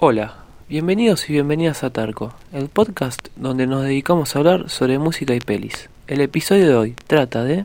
Hola, bienvenidos y bienvenidas a Tarco, el podcast donde nos dedicamos a hablar sobre música y pelis. El episodio de hoy trata de...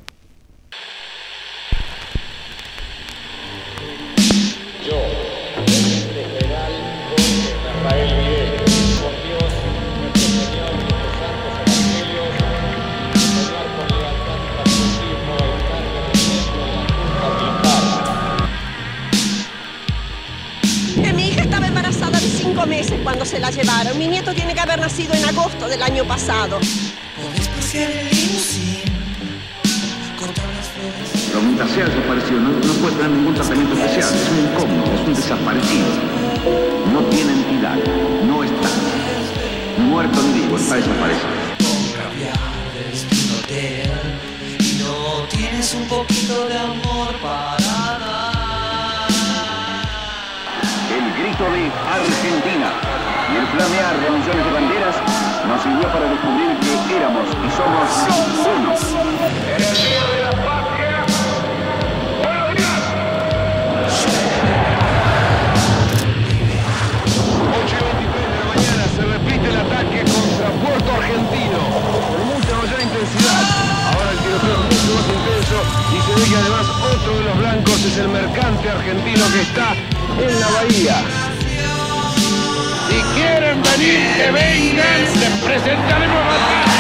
llevaron. Mi nieto tiene que haber nacido en agosto del año pasado. Pero mientras sea desaparecido, no, no puede tener ningún tratamiento especial. Es un incómodo, es un desaparecido. No tiene entidad, no está. Muerto ni vivo, está desaparecido. Un poquito de amor para de Argentina y el flamear de millones de banderas nos sirvió para descubrir que éramos y somos uno. Ocho y 23 de la mañana se repite el ataque contra Puerto Argentino con mucha mayor intensidad. Ahora el tiroteo es mucho más intenso y se ve que además otro de los blancos es el mercante argentino que está en la bahía. Venir, que vengan, les presentaremos batalla.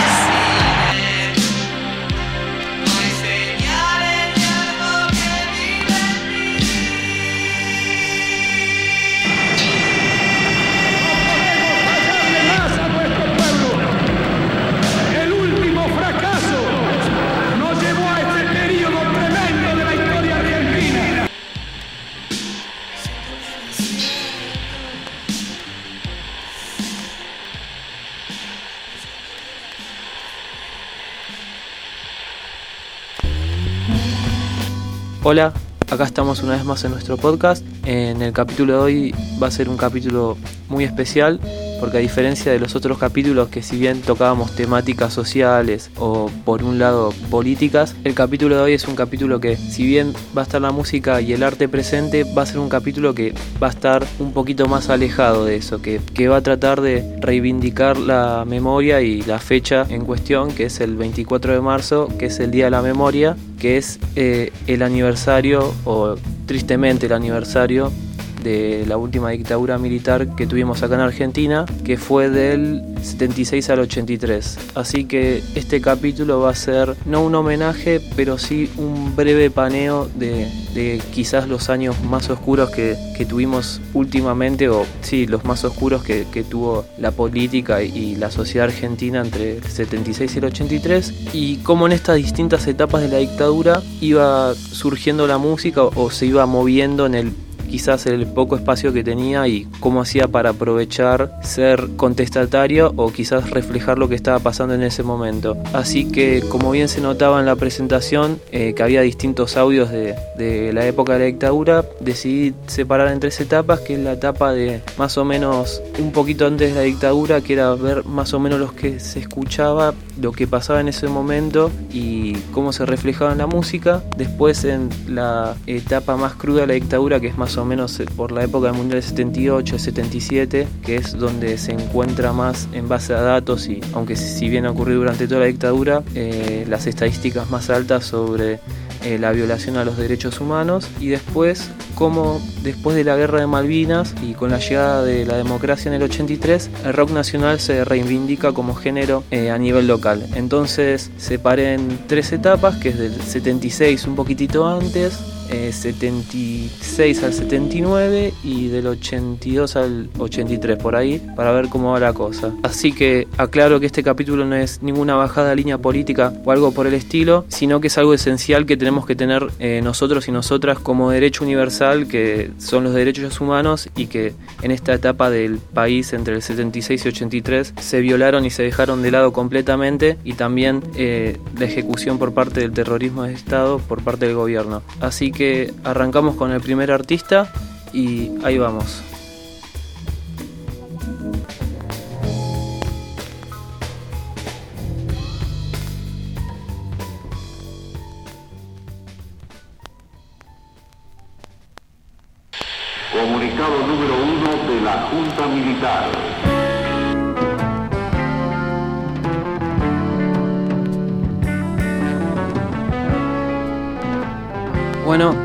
Hola, acá estamos una vez más en nuestro podcast. En el capítulo de hoy va a ser un capítulo muy especial porque a diferencia de los otros capítulos que si bien tocábamos temáticas sociales o por un lado políticas, el capítulo de hoy es un capítulo que si bien va a estar la música y el arte presente, va a ser un capítulo que va a estar un poquito más alejado de eso, que, va a tratar de reivindicar la memoria y la fecha en cuestión, que es el 24 de marzo, que es el Día de la Memoria, que es eh, el aniversario o tristemente el aniversario de la última dictadura militar que tuvimos acá en Argentina, que fue del 76 al 83. Así que este capítulo va a ser no un homenaje, pero sí un breve paneo de, de quizás los años más oscuros que, que tuvimos últimamente, o sí, los más oscuros que, que tuvo la política y, y la sociedad argentina entre el 76 y el 83, y cómo en estas distintas etapas de la dictadura iba surgiendo la música o, se iba moviendo en el quizás el poco espacio que tenía y cómo hacía para aprovechar ser contestatario o quizás reflejar lo que estaba pasando en ese momento. Así que como bien se notaba en la presentación eh, que había distintos audios de, la época de la dictadura, decidí separar en tres etapas, que es la etapa de más o menos un poquito antes de la dictadura, que era ver más o menos lo que se escuchaba, lo que pasaba en ese momento y cómo se reflejaba en la música. Después en la etapa más cruda de la dictadura, que es más o menos eh, por la época del Mundial del 78, 77, que es donde se encuentra más en base a datos y aunque si bien ocurrió durante toda la dictadura, eh, las estadísticas más altas sobre eh, la violación a los derechos humanos. Y después cómo después de la guerra de Malvinas y con la llegada de la democracia en el 83 el rock nacional se reivindica como género eh, a nivel local entonces separé en tres etapas que es del 76 un poquitito antes eh, 76 al 79 y del 82 al 83 por ahí para ver cómo va la cosa. Así que aclaro que este capítulo no es ninguna bajada de línea política o algo por el estilo, sino que es algo esencial que tenemos que tener eh, nosotros y nosotras como derecho universal que son los derechos humanos y que en esta etapa del país entre el 76 y 83 se violaron y se dejaron de lado completamente y también eh, la ejecución por parte del terrorismo de Estado por parte del gobierno. Así que arrancamos con el primer artista y ahí vamos. Militar. Bueno,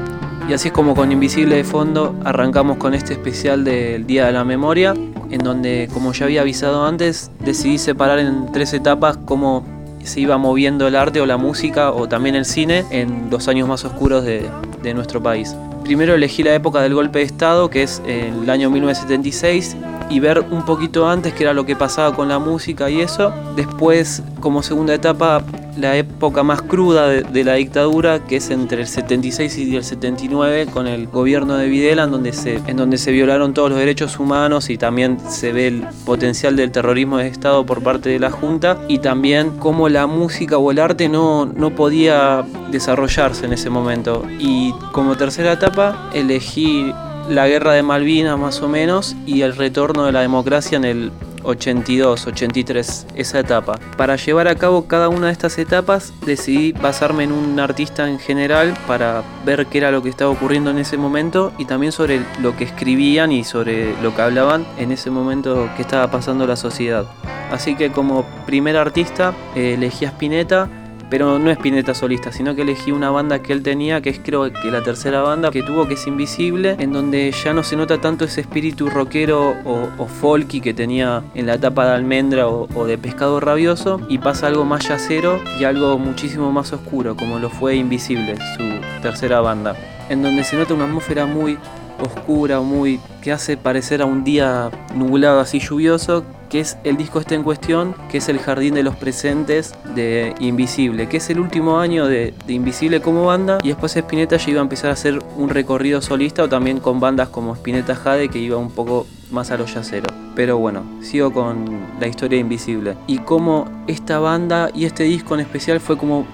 y así es como con Invisible de fondo arrancamos con este especial del Día de la Memoria, en donde, como ya había avisado antes, decidí separar en tres etapas cómo se iba moviendo el arte o la música o también el cine en los años más oscuros de, de nuestro país. Primero elegí la época del golpe de Estado, que es el año 1976, y ver un poquito antes qué era lo que pasaba con la música y eso. Después, como segunda etapa, la época más cruda de, la dictadura, que es entre el 76 y el 79, con el gobierno de Videla, en donde, se, en donde se violaron todos los derechos humanos y también se ve el potencial del terrorismo de Estado por parte de la Junta, y también cómo la música o el arte no, no podía desarrollarse en ese momento. Y como tercera etapa, elegí la guerra de Malvinas más o menos y el retorno de la democracia en el 82, 83, esa etapa. Para llevar a cabo cada una de estas etapas decidí basarme en un artista en general para ver qué era lo que estaba ocurriendo en ese momento y también sobre lo que escribían y sobre lo que hablaban en ese momento que estaba pasando la sociedad. Así que como primer artista elegí a Spinetta pero no es Pineta solista, sino que elegí una banda que él tenía, que es creo que la tercera banda que tuvo, que es Invisible, en donde ya no se nota tanto ese espíritu rockero o, o folky que tenía en la etapa de Almendra o, o, de Pescado Rabioso, y pasa algo más yacero y algo muchísimo más oscuro, como lo fue Invisible, su tercera banda, en donde se nota una atmósfera muy oscura, muy que hace parecer a un día nublado así lluvioso, que es el disco este en cuestión, que es El Jardín de los Presentes de Invisible, que es el último año de, Invisible como banda, y después Spinetta ya iba a empezar a hacer un recorrido solista o también con bandas como Spinetta Jade, que iba un poco más a lo yacero. Pero bueno, sigo con la historia Invisible. Y cómo esta banda y este disco en especial fue como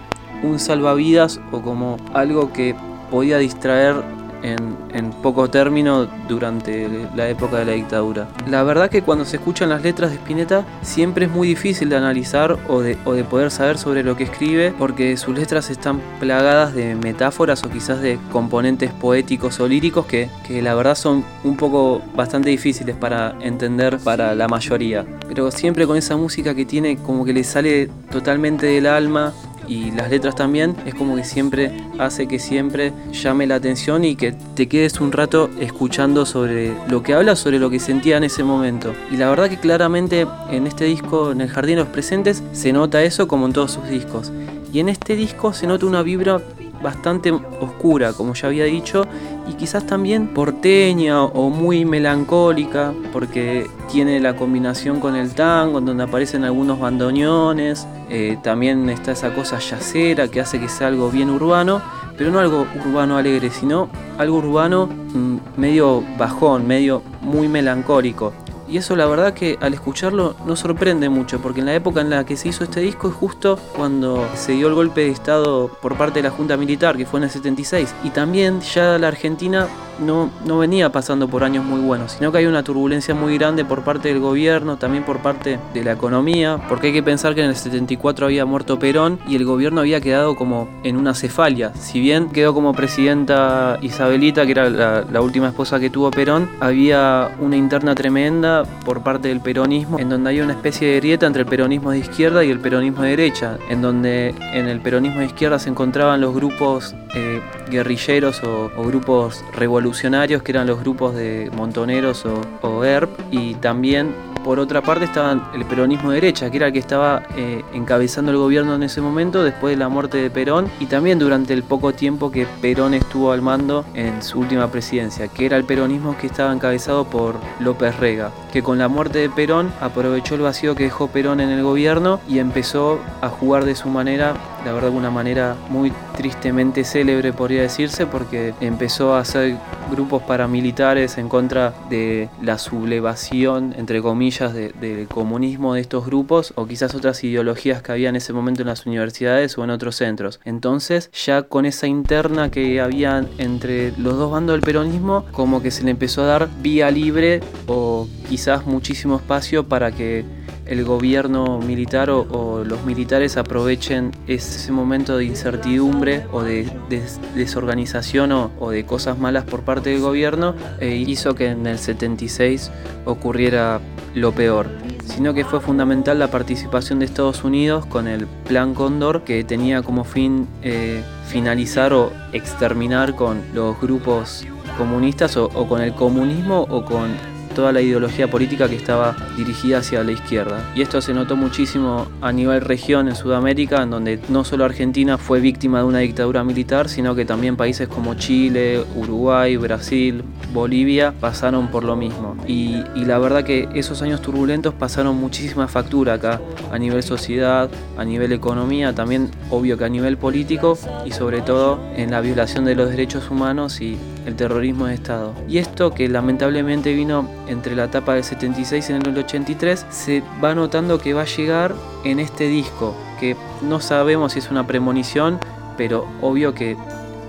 un salvavidas o como algo que podía distraer en, en, poco término durante la época de la dictadura. La verdad que cuando se escuchan las letras de Spinetta siempre es muy difícil de analizar o de, o de poder saber sobre lo que escribe porque sus letras están plagadas de metáforas o quizás de componentes poéticos o líricos que, que la verdad son un poco bastante difíciles para entender para la mayoría. Pero siempre con esa música que tiene como que le sale totalmente del alma y las letras también, es como que siempre hace que siempre llame la atención y que te quedes un rato escuchando sobre lo que habla, sobre lo que sentía en ese momento. Y la verdad que claramente en este disco, en El Jardín de los Presentes, se nota eso como en todos sus discos. Y en este disco se nota una vibra bastante oscura, como ya había dicho, y quizás también porteña o muy melancólica, porque tiene la combinación con el tango, donde aparecen algunos bandoneones, eh, también está esa cosa yacera que hace que sea algo bien urbano, pero no algo urbano alegre, sino algo urbano mmm, medio bajón, medio muy melancólico. Y eso la verdad que al escucharlo no sorprende mucho, porque en la época en la que se hizo este disco es justo cuando se dio el golpe de Estado por parte de la Junta Militar, que fue en el 76. Y también ya la Argentina no, no venía pasando por años muy buenos, sino que hay una turbulencia muy grande por parte del gobierno, también por parte de la economía, porque hay que pensar que en el 74 había muerto Perón y el gobierno había quedado como en una cefalia. Si bien quedó como presidenta Isabelita, que era la, última esposa que tuvo Perón, había una interna tremenda por parte del peronismo, en donde hay una especie de grieta entre el peronismo de izquierda y el peronismo de derecha, en donde en el peronismo de izquierda se encontraban los grupos eh, guerrilleros o, o grupos revolucionarios revolucionarios que eran los grupos de montoneros o, ERP y también por otra parte estaba el peronismo de derecha, que era el que estaba eh, encabezando el gobierno en ese momento después de la muerte de Perón y también durante el poco tiempo que Perón estuvo al mando en su última presidencia, que era el peronismo que estaba encabezado por López Rega, que con la muerte de Perón aprovechó el vacío que dejó Perón en el gobierno y empezó a jugar de su manera, la verdad de una manera muy tristemente célebre podría decirse, porque empezó a hacer grupos paramilitares en contra de la sublevación, entre comillas, del de comunismo de estos grupos o quizás otras ideologías que había en ese momento en las universidades o en otros centros. Entonces, ya con esa interna que había entre los dos bandos del peronismo, como que se le empezó a dar vía libre o quizás muchísimo espacio para que el gobierno militar o, los militares aprovechen ese momento de incertidumbre o de, des- desorganización o, de cosas malas por parte del gobierno e hizo que en el 76 ocurriera lo peor sino que fue fundamental la participación de Estados Unidos con el Plan Cóndor, que tenía como fin eh, finalizar o exterminar con los grupos comunistas o, o con el comunismo o con toda la ideología política que estaba dirigida hacia la izquierda. Y esto se notó muchísimo a nivel región en Sudamérica, en donde no solo Argentina fue víctima de una dictadura militar, sino que también países como Chile, Uruguay, Brasil, Bolivia pasaron por lo mismo. Y, y la verdad que esos años turbulentos pasaron muchísima factura acá, a nivel sociedad, a nivel economía, también obvio que a nivel político y sobre todo en la violación de los derechos humanos y el terrorismo de Estado. Y esto que lamentablemente vino entre la etapa del 76 y el 83, se va notando que va a llegar en este disco, que no sabemos si es una premonición, pero obvio que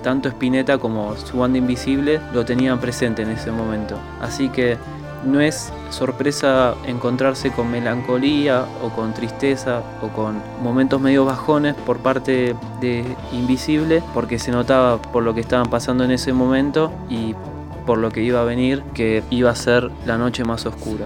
tanto Spinetta como su banda Invisible lo tenían presente en ese momento. Así que no es sorpresa encontrarse con melancolía o con tristeza o con momentos medio bajones por parte de Invisible, porque se notaba por lo que estaban pasando en ese momento y por lo que iba a venir, que iba a ser la noche más oscura.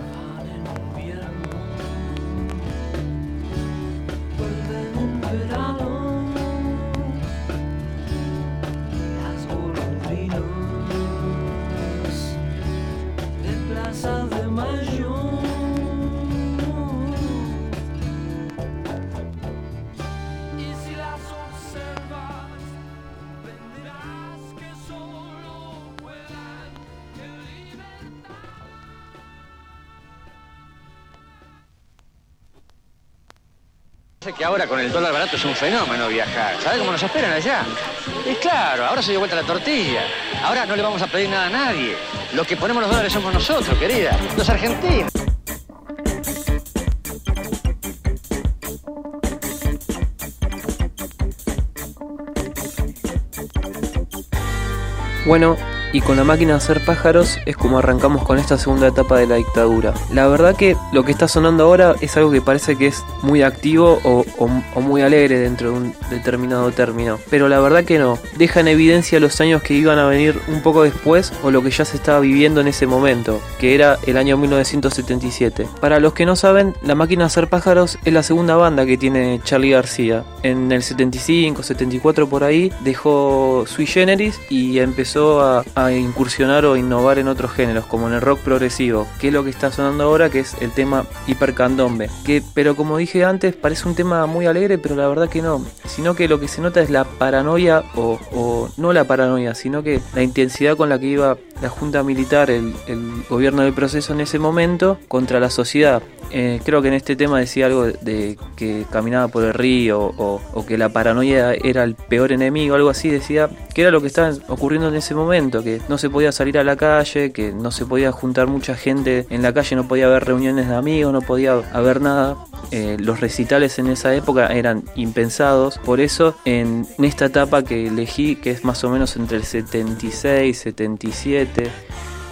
Es un fenómeno viajar. ¿Sabes cómo nos esperan allá? Y claro, ahora se dio vuelta la tortilla. Ahora no le vamos a pedir nada a nadie. Los que ponemos los dólares somos nosotros, querida. Los argentinos. Bueno, y con la máquina de hacer pájaros es como arrancamos con esta segunda etapa de la dictadura. La verdad que lo que está sonando ahora es algo que parece que es muy activo o, o- o muy alegre dentro de un determinado término. Pero la verdad que no. Deja en evidencia los años que iban a venir un poco después o lo que ya se estaba viviendo en ese momento, que era el año 1977. Para los que no saben, la máquina de hacer pájaros es la segunda banda que tiene Charlie García. En el 75, 74 por ahí dejó Sui Generis y empezó a, a incursionar o innovar en otros géneros, como en el rock progresivo, que es lo que está sonando ahora, que es el tema Hipercandombe. Que, pero como dije antes, parece un tema muy alegre, pero la verdad que no. Sino que lo que se nota es la paranoia, o, o no la paranoia, sino que la intensidad con la que iba la junta militar, el, el gobierno del proceso en ese momento, contra la sociedad. Eh, creo que en este tema decía algo de, que caminaba por el río o, o que la paranoia era el peor enemigo, algo así, decía que era lo que estaba ocurriendo en ese momento, que no se podía salir a la calle, que no se podía juntar mucha gente en la calle, no podía haber reuniones de amigos, no podía haber nada. Eh, los recitales en esa época eran impensados, por eso en, esta etapa que elegí, que es más o menos entre el 76, 77,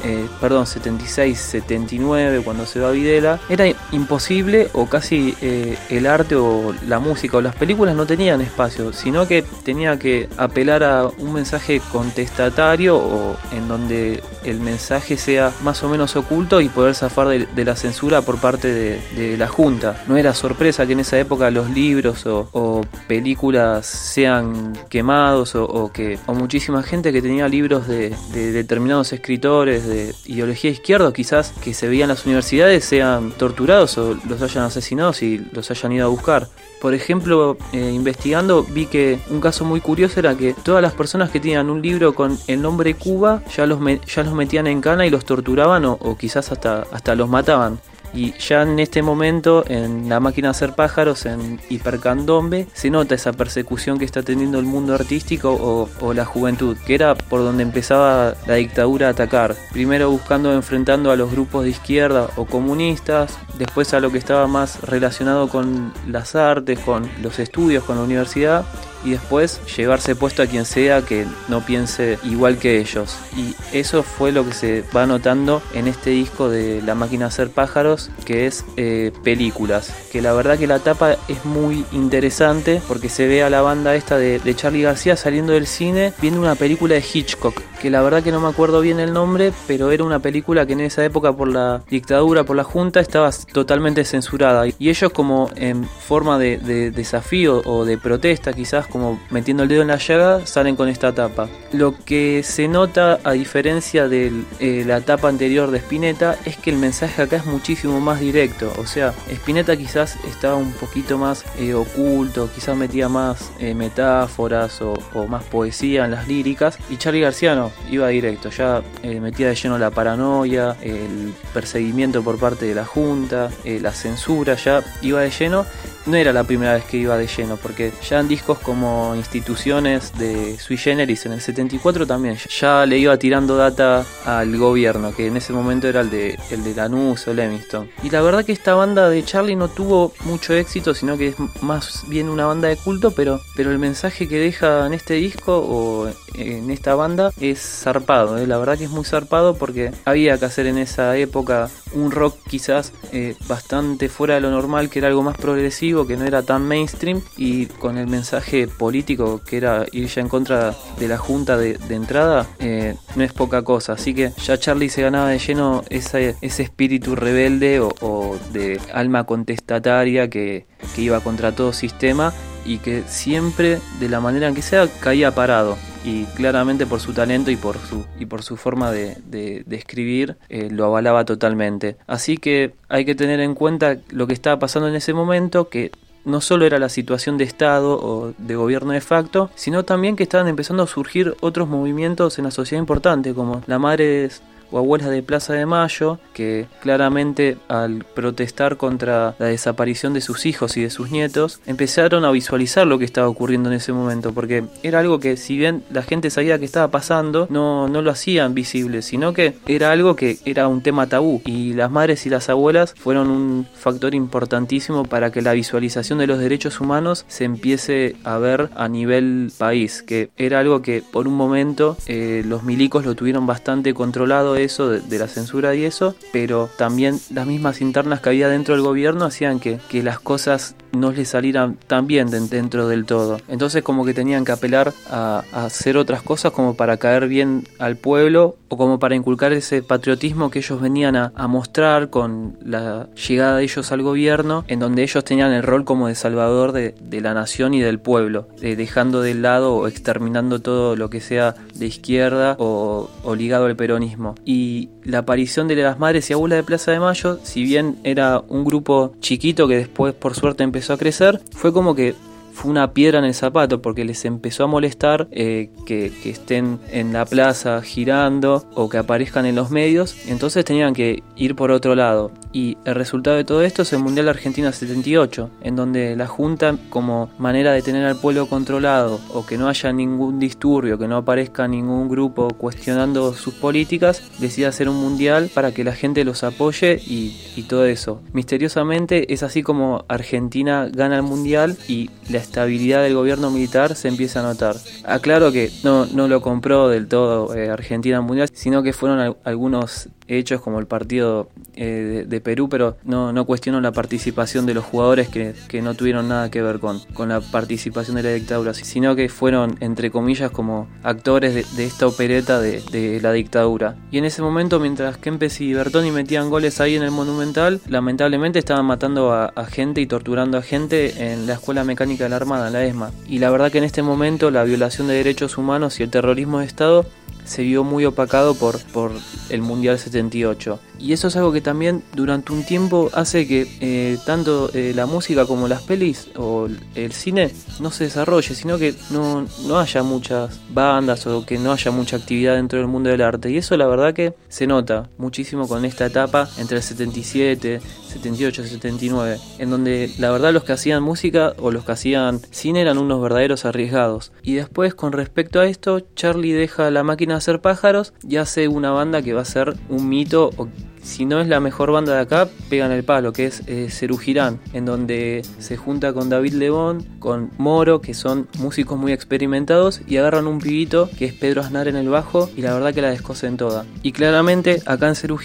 eh, perdón, 76, 79, cuando se va a Videla, era imposible o casi eh, el arte o la música o las películas no tenían espacio, sino que tenía que apelar a un mensaje contestatario o en donde el mensaje sea más o menos oculto y poder zafar de, la censura por parte de, la Junta. No era sorpresa que en esa época los libros o, películas sean quemados o, que o muchísima gente que tenía libros de determinados escritores de ideología izquierda, quizás que se veían las universidades, sean torturados o los hayan asesinado y los hayan ido a buscar. Por ejemplo, eh, investigando vi que un caso muy curioso era que todas las personas que tenían un libro con el nombre Cuba ya los, ya los metían en cana y los torturaban o, o quizás hasta, hasta los mataban. Y ya en este momento, en la máquina de hacer pájaros, en Hipercandombe, se nota esa persecución que está teniendo el mundo artístico o, o la juventud, que era por donde empezaba la dictadura a atacar. Primero buscando, enfrentando a los grupos de izquierda o comunistas, después a lo que estaba más relacionado con las artes, con los estudios, con la universidad, y después llevarse puesto a quien sea que no piense igual que ellos. Y eso fue lo que se va notando en este disco de La máquina de hacer pájaros, que es eh, películas. Que la verdad que la tapa es muy interesante porque se ve a la banda esta de, Charlie García saliendo del cine viendo una película de Hitchcock, que la verdad que no me acuerdo bien el nombre, pero era una película que en esa época por la dictadura, por la junta, estaba totalmente censurada. Y ellos como en forma de, de desafío o de protesta, quizás como metiendo el dedo en la llaga, salen con esta tapa. Lo que se nota a diferencia de eh, la tapa anterior de Spinetta es que el mensaje acá es muchísimo más directo. O sea, Spinetta quizás estaba un poquito más eh, oculto, quizás metía más eh, metáforas o, más poesía en las líricas. Y Charlie García no, iba directo, ya metía de lleno la paranoia, el perseguimiento por parte de la Junta, la censura, ya iba de lleno no era la primera vez que iba de lleno, porque ya en discos como instituciones de Sui Generis en el 74 también ya le iba tirando data al gobierno, que en ese momento era el de, el de Lanús o Lemiston. Y la verdad que esta banda de Charlie no tuvo mucho éxito, sino que es más bien una banda de culto, pero, pero el mensaje que deja en este disco o en esta banda es zarpado, ¿eh? la verdad que es muy zarpado porque había que hacer en esa época un rock quizás eh, bastante fuera de lo normal, que era algo más progresivo que no era tan mainstream y con el mensaje político que era ir ya en contra de la junta de, entrada eh, no es poca cosa. Así que ya Charlie se ganaba de lleno ese, ese espíritu rebelde o, o, de alma contestataria que, que iba contra todo sistema y que siempre de la manera en que sea caía parado y claramente por su talento y por su, y por su forma de, escribir eh, lo avalaba totalmente. Así que hay que tener en cuenta lo que estaba pasando en ese momento, que no solo era la situación de Estado o de gobierno de facto, sino también que estaban empezando a surgir otros movimientos en la sociedad importante, como la madre o abuelas de Plaza de Mayo, que claramente al protestar contra la desaparición de sus hijos y de sus nietos, empezaron a visualizar lo que estaba ocurriendo en ese momento, porque era algo que si bien la gente sabía que estaba pasando, no, no lo hacían visible, sino que era algo que era un tema tabú, y las madres y las abuelas fueron un factor importantísimo para que la visualización de los derechos humanos se empiece a ver a nivel país, que era algo que por un momento eh, los milicos lo tuvieron bastante controlado eso, de, de, la censura y eso, pero también las mismas internas que había dentro del gobierno hacían que, que las cosas no les salieran tan bien de, dentro del todo. Entonces como que tenían que apelar a, hacer otras cosas como para caer bien al pueblo o como para inculcar ese patriotismo que ellos venían a, mostrar con la llegada de ellos al gobierno, en donde ellos tenían el rol como de salvador de, de la nación y del pueblo, eh, dejando de lado o exterminando todo lo que sea de izquierda o, o ligado al peronismo y la aparición de las madres y abuelas de Plaza de Mayo, si bien era un grupo chiquito que después por suerte empezó a crecer, fue como que fue una piedra en el zapato porque les empezó a molestar eh, que, que, estén en la plaza girando o que aparezcan en los medios, entonces tenían que ir por otro lado. Y el resultado de todo esto es el Mundial Argentina 78, en donde la Junta, como manera de tener al pueblo controlado o que no haya ningún disturbio, que no aparezca ningún grupo cuestionando sus políticas, decide hacer un mundial para que la gente los apoye y, y todo eso. Misteriosamente es así como Argentina gana el mundial y la estabilidad del gobierno militar se empieza a notar. Aclaro que no, no lo compró del todo eh, Argentina Mundial, sino que fueron al, algunos hechos como el partido eh, de, Perú, pero no, no cuestiono la participación de los jugadores que, no tuvieron nada que ver con, la participación de la dictadura, sino que fueron, entre comillas, como actores de, esta opereta de, la dictadura. Y en ese momento, mientras Kempes y Bertoni metían goles ahí en el Monumental, lamentablemente estaban matando a, gente y torturando a gente en la Escuela Mecánica de la Armada, la ESMA. Y la verdad que en este momento la violación de derechos humanos y el terrorismo de Estado se vio muy opacado por, por el Mundial 78. Y eso es algo que también durante un tiempo hace que eh, tanto eh, la música como las pelis o el cine no se desarrolle, sino que no, no haya muchas bandas o que no haya mucha actividad dentro del mundo del arte. Y eso la verdad que se nota muchísimo con esta etapa entre el 77, 78, 79, en donde la verdad los que hacían música o los que hacían cine eran unos verdaderos arriesgados. Y después con respecto a esto, Charlie deja la máquina de hacer pájaros y hace una banda que va a ser un mito o si no es la mejor banda de acá, pegan el palo, que es eh, en donde se junta con David Lebón, con Moro, que son músicos muy experimentados, y agarran un pibito que es Pedro Aznar en el bajo, y la verdad que la descosen toda. Y claramente acá en Cerú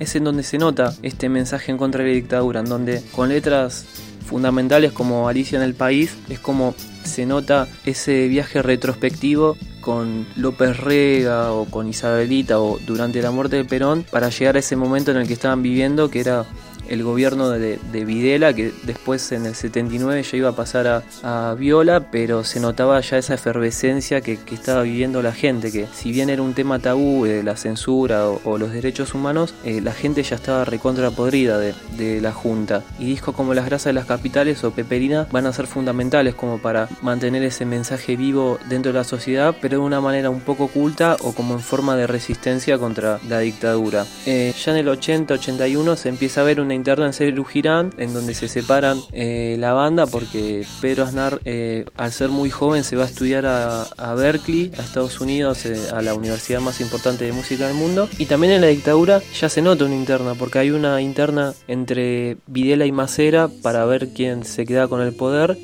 es en donde se nota este mensaje en contra de la dictadura, en donde con letras fundamentales como Alicia en el País, es como se nota ese viaje retrospectivo con López Rega o con Isabelita o durante la muerte de Perón para llegar a ese momento en el que estaban viviendo que era el gobierno de, de, Videla, que después en el 79 ya iba a pasar a, Viola, pero se notaba ya esa efervescencia que, estaba viviendo la gente, que si bien era un tema tabú de la censura o, los derechos humanos, eh, la gente ya estaba recontra podrida de, de, la Junta. Y discos como Las Grasas de las Capitales o Peperina van a ser fundamentales como para mantener ese mensaje vivo dentro de la sociedad, pero de una manera un poco oculta o como en forma de resistencia contra la dictadura. Eh, ya en el 80-81 se empieza a ver una interna en Cerú Girán, en donde se separan eh, la banda porque Pedro Aznar, eh, al ser muy joven, se va a estudiar a, Berkeley, a Estados Unidos, eh, a la universidad más importante de música del mundo. Y también en la dictadura ya se nota una interna, porque hay una interna entre Videla y Macera para ver quién se queda con el poder.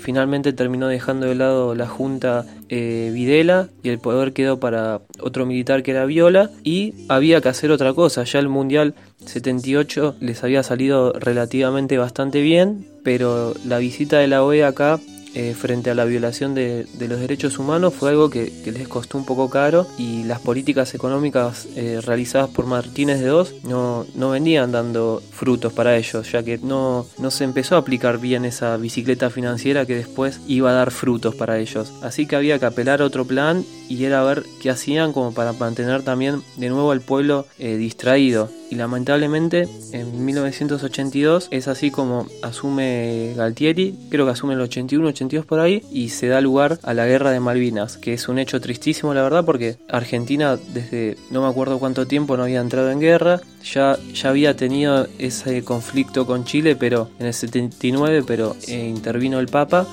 Finalmente terminó dejando de lado la junta eh, Videla y el poder quedó para otro militar que era Viola. Y había que hacer otra cosa, ya el Mundial 78 les había salido relativamente bastante bien, pero la visita de la OEA acá eh, frente a la violación de, los derechos humanos fue algo que, les costó un poco caro y las políticas económicas eh, realizadas por Martínez de Dos no, no venían dando frutos para ellos, ya que no, no se empezó a aplicar bien esa bicicleta financiera que después iba a dar frutos para ellos. Así que había que apelar a otro plan y era ver qué hacían como para mantener también de nuevo al pueblo eh, distraído. Y lamentablemente en 1982 es así como asume Galtieri, creo que asume el 81, 82 por ahí, y se da lugar a la guerra de Malvinas, que es un hecho tristísimo la verdad porque Argentina desde no me acuerdo cuánto tiempo no había entrado en guerra, ya, ya había tenido ese conflicto con Chile, pero en el 79, pero eh, intervino el Papa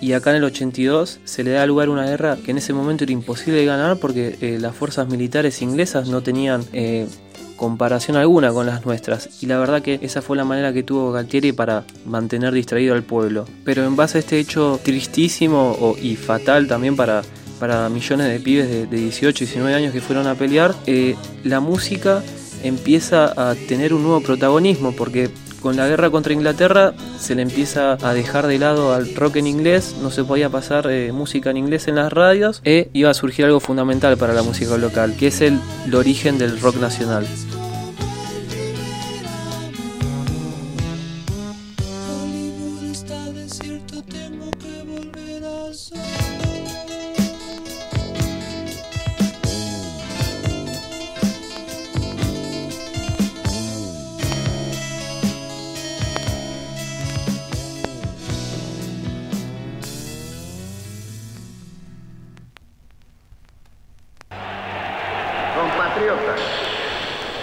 y acá en el 82 se le da lugar a una guerra que en ese momento era imposible de ganar porque eh, las fuerzas militares inglesas no tenían eh, comparación alguna con las nuestras. Y la verdad que esa fue la manera que tuvo Galtieri para mantener distraído al pueblo. Pero en base a este hecho tristísimo y fatal también para para millones de pibes de, de 18 y 19 años que fueron a pelear eh, la música empieza a tener un nuevo protagonismo porque con la guerra contra Inglaterra se le empieza a dejar de lado al rock en inglés, no se podía pasar eh, música en inglés en las radios e iba a surgir algo fundamental para la música local, que es el, el origen del rock nacional.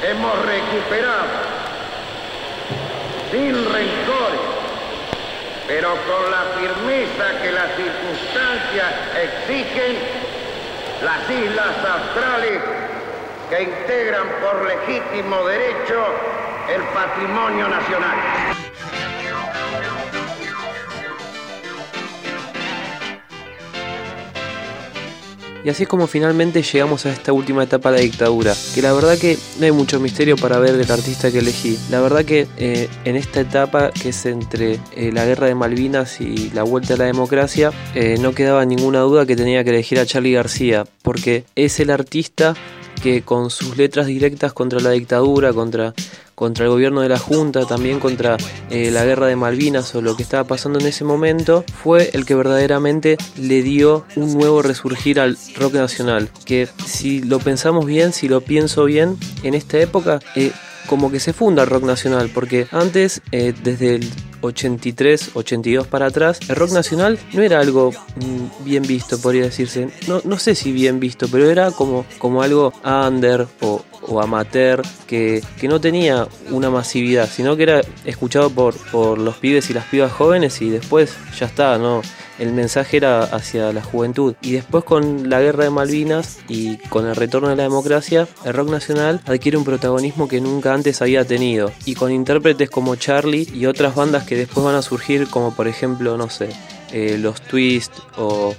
Hemos recuperado sin rencores, pero con la firmeza que las circunstancias exigen, las islas australes que integran por legítimo derecho el patrimonio nacional. Y así es como finalmente llegamos a esta última etapa de la dictadura, que la verdad que no hay mucho misterio para ver del artista que elegí. La verdad que eh, en esta etapa, que es entre eh, la guerra de Malvinas y la vuelta a la democracia, eh, no quedaba ninguna duda que tenía que elegir a Charlie García, porque es el artista que con sus letras directas contra la dictadura, contra, contra el gobierno de la Junta, también contra eh, la guerra de Malvinas o lo que estaba pasando en ese momento, fue el que verdaderamente le dio un nuevo resurgir al rock nacional. Que si lo pensamos bien, si lo pienso bien, en esta época... Eh, como que se funda el rock nacional, porque antes, eh, desde el 83, 82 para atrás, el rock nacional no era algo mmm, bien visto, podría decirse. No, no sé si bien visto, pero era como, como algo under o, o amateur que, que, no tenía una masividad, sino que era escuchado por, por los pibes y las pibas jóvenes y después ya está, ¿no? El mensaje era hacia la juventud. Y después con la guerra de Malvinas y con el retorno de la democracia, el rock nacional adquiere un protagonismo que nunca antes había tenido. Y con intérpretes como Charlie y otras bandas que después van a surgir, como por ejemplo, no sé, eh, los Twist o,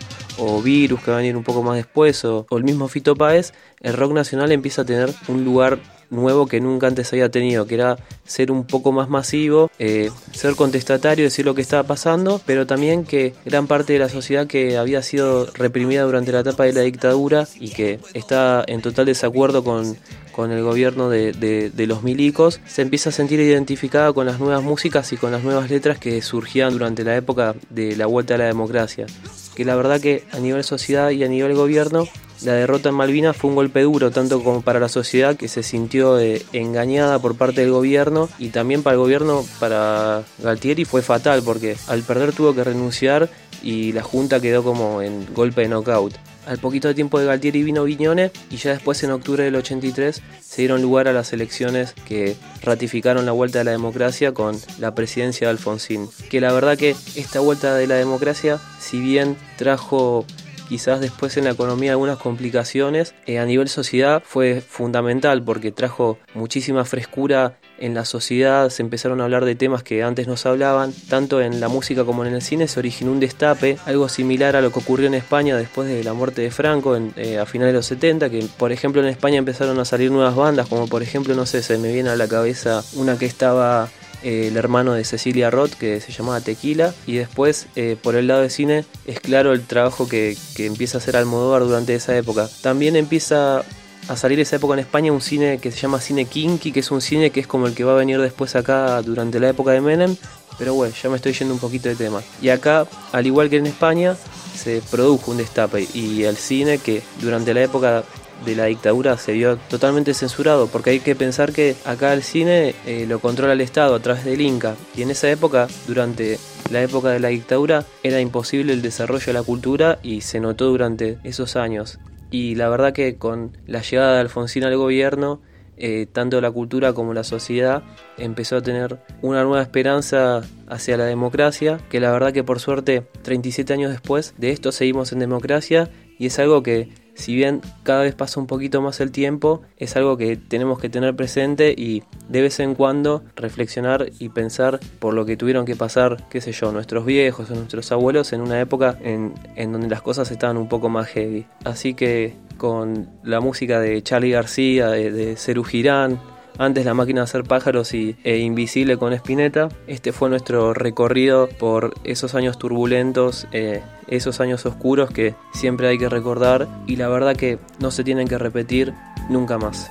Virus, que van a ir un poco más después, o, o el mismo Fito Páez, el rock nacional empieza a tener un lugar nuevo que nunca antes había tenido, que era ser un poco más masivo, eh, ser contestatario, decir lo que estaba pasando, pero también que gran parte de la sociedad que había sido reprimida durante la etapa de la dictadura y que está en total desacuerdo con, con el gobierno de, de, de, los milicos, se empieza a sentir identificada con las nuevas músicas y con las nuevas letras que surgían durante la época de la vuelta a la democracia. Que la verdad que a nivel sociedad y a nivel gobierno la derrota en Malvinas fue un golpe duro, tanto como para la sociedad que se sintió eh, engañada por parte del gobierno y también para el gobierno, para Galtieri fue fatal porque al perder tuvo que renunciar y la Junta quedó como en golpe de knockout. Al poquito de tiempo de Galtieri vino Viñone y ya después en octubre del 83 se dieron lugar a las elecciones que ratificaron la vuelta de la democracia con la presidencia de Alfonsín. Que la verdad que esta vuelta de la democracia, si bien trajo quizás después en la economía algunas complicaciones, eh, a nivel sociedad fue fundamental porque trajo muchísima frescura en la sociedad, se empezaron a hablar de temas que antes no se hablaban, tanto en la música como en el cine se originó un destape, algo similar a lo que ocurrió en España después de la muerte de Franco en, eh, a finales de los 70, que por ejemplo en España empezaron a salir nuevas bandas, como por ejemplo, no sé, se me viene a la cabeza una que estaba eh, el hermano de Cecilia Roth, que se llamaba Tequila, y después eh, por el lado de cine es claro el trabajo que, que empieza a hacer Almodóvar durante esa época. También empieza a salir esa época en España un cine que se llama cine kinky, que es un cine que es como el que va a venir después acá durante la época de Menem, pero bueno, ya me estoy yendo un poquito de tema. Y acá, al igual que en España, se produjo un destape y el cine que durante la época de la dictadura se vio totalmente censurado, porque hay que pensar que acá el cine eh, lo controla el Estado a través del Inca, y en esa época, durante la época de la dictadura, era imposible el desarrollo de la cultura y se notó durante esos años. Y la verdad que con la llegada de Alfonsín al gobierno, eh, tanto la cultura como la sociedad empezó a tener una nueva esperanza hacia la democracia, que la verdad que por suerte 37 años después de esto seguimos en democracia y es algo que si bien cada vez pasa un poquito más el tiempo, es algo que tenemos que tener presente y de vez en cuando reflexionar y pensar por lo que tuvieron que pasar, qué sé yo, nuestros viejos o nuestros abuelos en una época en, en donde las cosas estaban un poco más heavy. Así que con la música de Charlie García, de, de Girán, antes la máquina de hacer pájaros y e Invisible con Spinetta. Este fue nuestro recorrido por esos años turbulentos, eh, esos años oscuros que siempre hay que recordar y la verdad que no se tienen que repetir nunca más.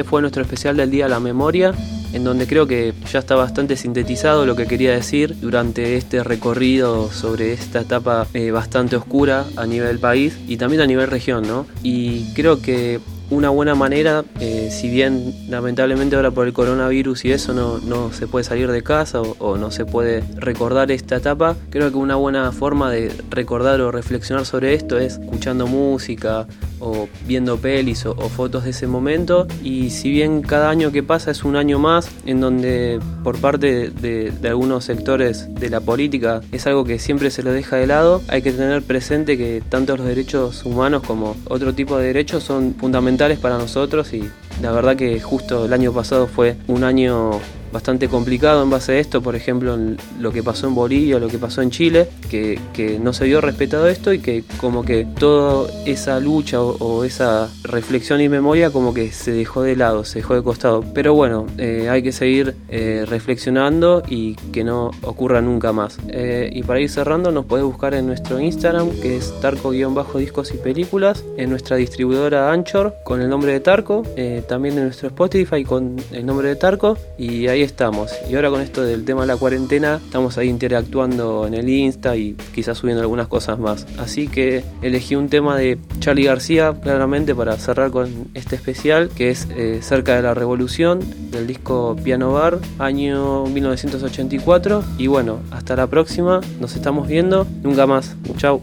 Este fue nuestro especial del Día de la Memoria, en donde creo que ya está bastante sintetizado lo que quería decir durante este recorrido sobre esta etapa eh, bastante oscura a nivel país y también a nivel región, ¿no? Y creo que una buena manera, eh, si bien lamentablemente ahora por el coronavirus y eso no, se puede salir de casa o, o, no se puede recordar esta etapa, creo que una buena forma de recordar o reflexionar sobre esto es escuchando música o viendo pelis o, o fotos de ese momento. Y si bien cada año que pasa es un año más en donde por parte de, de algunos sectores de la política es algo que siempre se lo deja de lado, hay que tener presente que tanto los derechos humanos como otro tipo de derechos son fundamentales para nosotros y la verdad que justo el año pasado fue un año bastante complicado en base a esto, por ejemplo, lo que pasó en Bolivia, lo que pasó en Chile, que, que no se vio respetado esto y que como que toda esa lucha o, o, esa reflexión y memoria como que se dejó de lado, se dejó de costado. Pero bueno, eh, hay que seguir eh, reflexionando y que no ocurra nunca más. Eh, y para ir cerrando, nos podés buscar en nuestro Instagram, que es tarco-discos y películas, en nuestra distribuidora Anchor con el nombre de Tarco, también en nuestro Spotify con el nombre de Tarco, y ahí estamos. Y ahora con esto del tema de la cuarentena, estamos ahí interactuando en el Insta y quizás subiendo algunas cosas más. Así que elegí un tema de Charlie García, claramente, para cerrar con este especial, que es eh, Cerca de la Revolución, del disco Piano Bar, año 1984. Y bueno, hasta la próxima, nos estamos viendo, nunca más. Chau.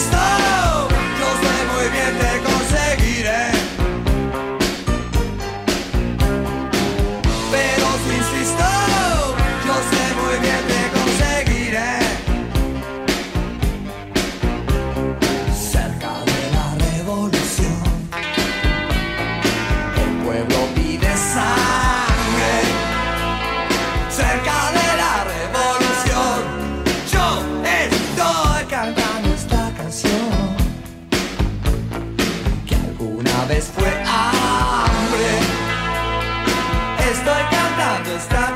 Insisto, yo sé. Vez fue hambre. Estoy cantando esta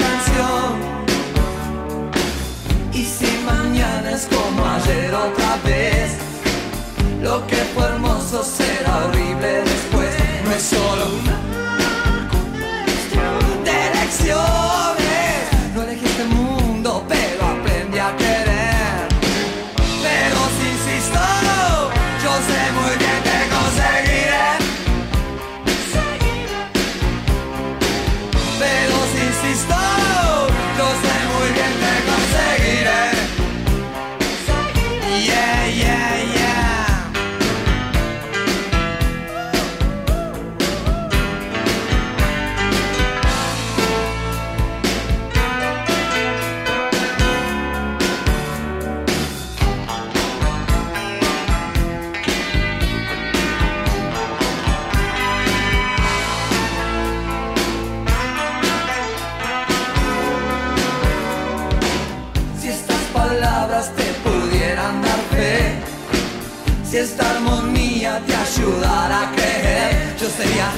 esta armonía te ayudara a creer, yo sería